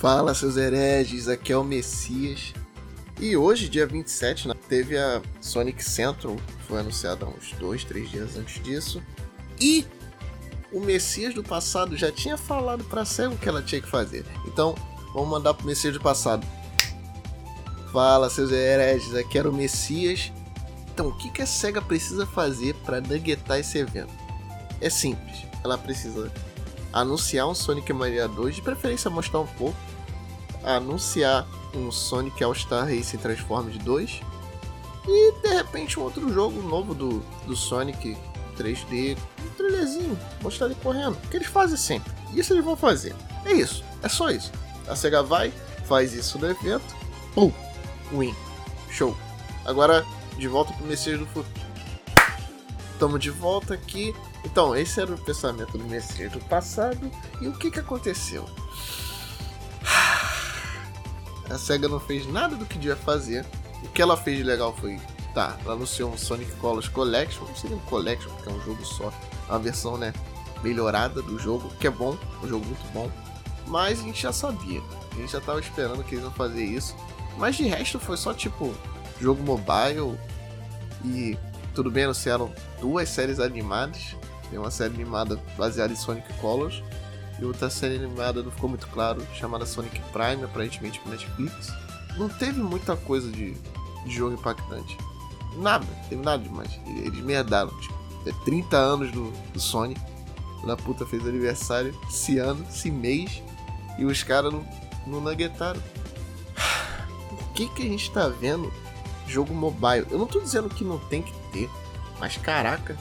Fala, seus hereges, aqui é o Messias. E hoje, dia 27, né, teve a Sonic Central, foi anunciada uns dois, três dias antes disso. E o Messias do passado já tinha falado pra SEGA o que ela tinha que fazer. Então, vamos mandar pro Messias do passado. Fala, seus hereges, aqui era o Messias. Então, o que, que a SEGA precisa fazer para nuggetar esse evento? É simples, ela precisa anunciar um Sonic Mania 2, de preferência mostrar um pouco, anunciar um Sonic All-Star Racing Transformers 2 e de repente um outro jogo novo do, do Sonic 3D, um trailerzinho, mostrar ele correndo, que eles fazem sempre. Isso eles vão fazer. É isso, é só isso. A SEGA vai, faz isso no evento, pum, win, show. Agora, de volta pro Messias do Futuro. Tamo de volta aqui. Então, esse era o pensamento do Messias do passado. E o que que aconteceu? A SEGA não fez nada do que devia fazer. O que ela fez de legal foi. Tá, ela anunciou um Sonic Colors Collection. Não seria um Collection, porque é um jogo só. É uma versão, né? Melhorada do jogo, que é bom. Um jogo muito bom. Mas a gente já sabia. A gente já tava esperando que eles iam fazer isso. Mas de resto foi só tipo. Jogo mobile. E tudo bem, anunciaram duas séries animadas. Tem uma série animada baseada em Sonic Colors e outra série animada não ficou muito claro, chamada Sonic Prime, aparentemente para Netflix. Não teve muita coisa de, de jogo impactante. Nada, teve nada demais. Eles merdaram. Tipo, é 30 anos do, do Sonic. Na puta fez aniversário esse ano, esse mês. E os caras não, não nuggetaram. Por que, que a gente tá vendo jogo mobile? Eu não tô dizendo que não tem que ter, mas caraca,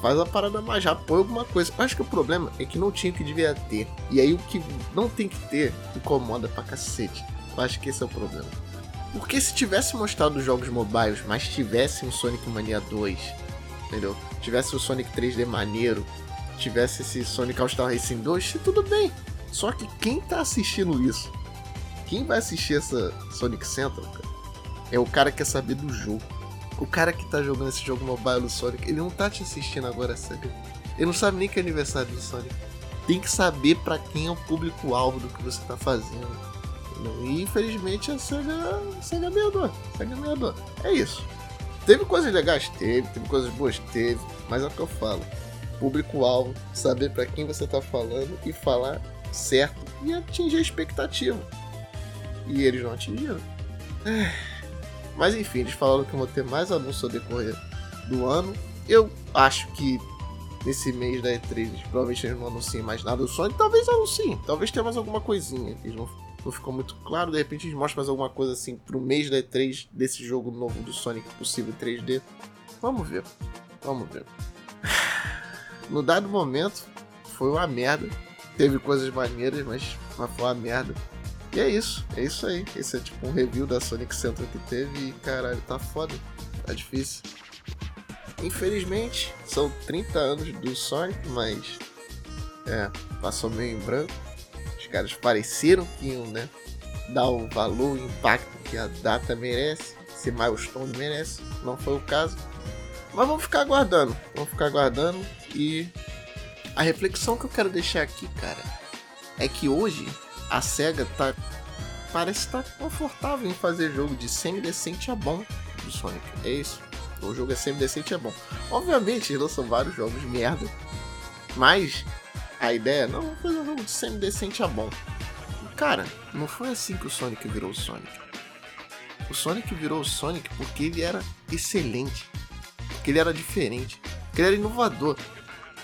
faz a parada mais rápido, põe alguma coisa. Eu acho que o problema é que não tinha o que devia ter. E aí o que não tem que ter incomoda pra cacete. Eu acho que esse é o problema. Porque se tivesse mostrado os jogos mobiles, mas tivesse um Sonic Mania 2, entendeu? Tivesse o Sonic 3D maneiro, tivesse esse Sonic All Star Racing 2, tudo bem. Só que quem tá assistindo isso? Quem vai assistir essa Sonic Central, cara? É o cara que quer saber do jogo o cara que tá jogando esse jogo mobile do Sonic, ele não tá te assistindo agora, sabe? Ele não sabe nem que é aniversário do Sonic. Tem que saber para quem é o público-alvo do que você tá fazendo. E infelizmente a SEGA, a SEGA meador. SEGA meador. É isso. Teve coisas legais? Teve. Teve coisas boas? Teve. Mas é o que eu falo. Público-alvo, saber para quem você tá falando e falar certo e atingir a expectativa. E eles não atingiram. É. Mas enfim, eles falaram que vão ter mais anúncios ao decorrer do ano. Eu acho que nesse mês da E3 provavelmente eles não anunciem mais nada do Sonic. Talvez anunciem, talvez tenha mais alguma coisinha. Eles não, não ficou muito claro. De repente eles mostram mais alguma coisa assim pro mês da E3 desse jogo novo do Sonic possível 3D. Vamos ver, vamos ver. No dado momento, foi uma merda. Teve coisas maneiras, mas, mas foi uma merda. E é isso, é isso aí. Esse é tipo um review da Sonic Central que teve e caralho, tá foda. Tá difícil. Infelizmente, são 30 anos do Sonic, mas. É, passou meio em branco. Os caras pareceram que iam, né? Dar o valor, o impacto que a data merece, se milestone merece. Não foi o caso. Mas vamos ficar aguardando. Vamos ficar aguardando. E a reflexão que eu quero deixar aqui, cara, é que hoje a SEGA tá. Parece estar tá confortável em fazer jogo de semi-decente a bom do Sonic. É isso. O jogo é semi-decente a bom. Obviamente, eles lançam vários jogos de merda. Mas a ideia é, não, vamos fazer um jogo de semi-decente a bom. Cara, não foi assim que o Sonic virou o Sonic. O Sonic virou o Sonic porque ele era excelente. Porque ele era diferente. Porque ele era inovador.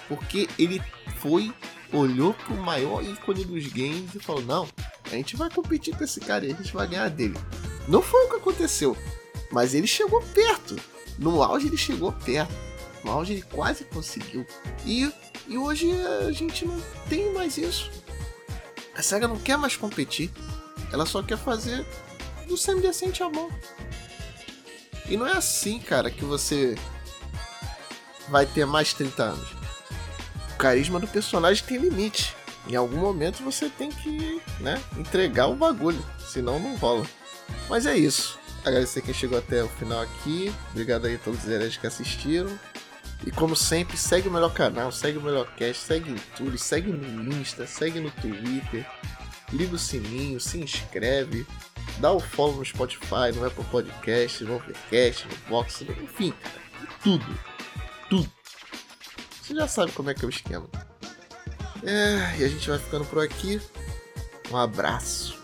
Porque ele foi olhou pro maior ícone dos games e falou: Não, a gente vai competir com esse cara e a gente vai ganhar dele. Não foi o que aconteceu, mas ele chegou perto. No auge ele chegou perto. No auge ele quase conseguiu. E, e hoje a gente não tem mais isso. A SEGA não quer mais competir. Ela só quer fazer do semi-decente a bom. E não é assim, cara, que você vai ter mais 30 anos carisma do personagem tem limite. Em algum momento você tem que, né, entregar o bagulho, senão não rola. Mas é isso. Agradecer quem chegou até o final aqui. Obrigado aí a todos os hereges que assistiram. E como sempre, segue o melhor canal, segue o melhor cast, segue em tudo, segue no Insta, segue no Twitter. liga o sininho, se inscreve, dá o follow no Spotify, no Apple Podcast, no Overcast, no Vox, enfim, tudo. Você já sabe como é que é o esquema. É, e a gente vai ficando por aqui. Um abraço.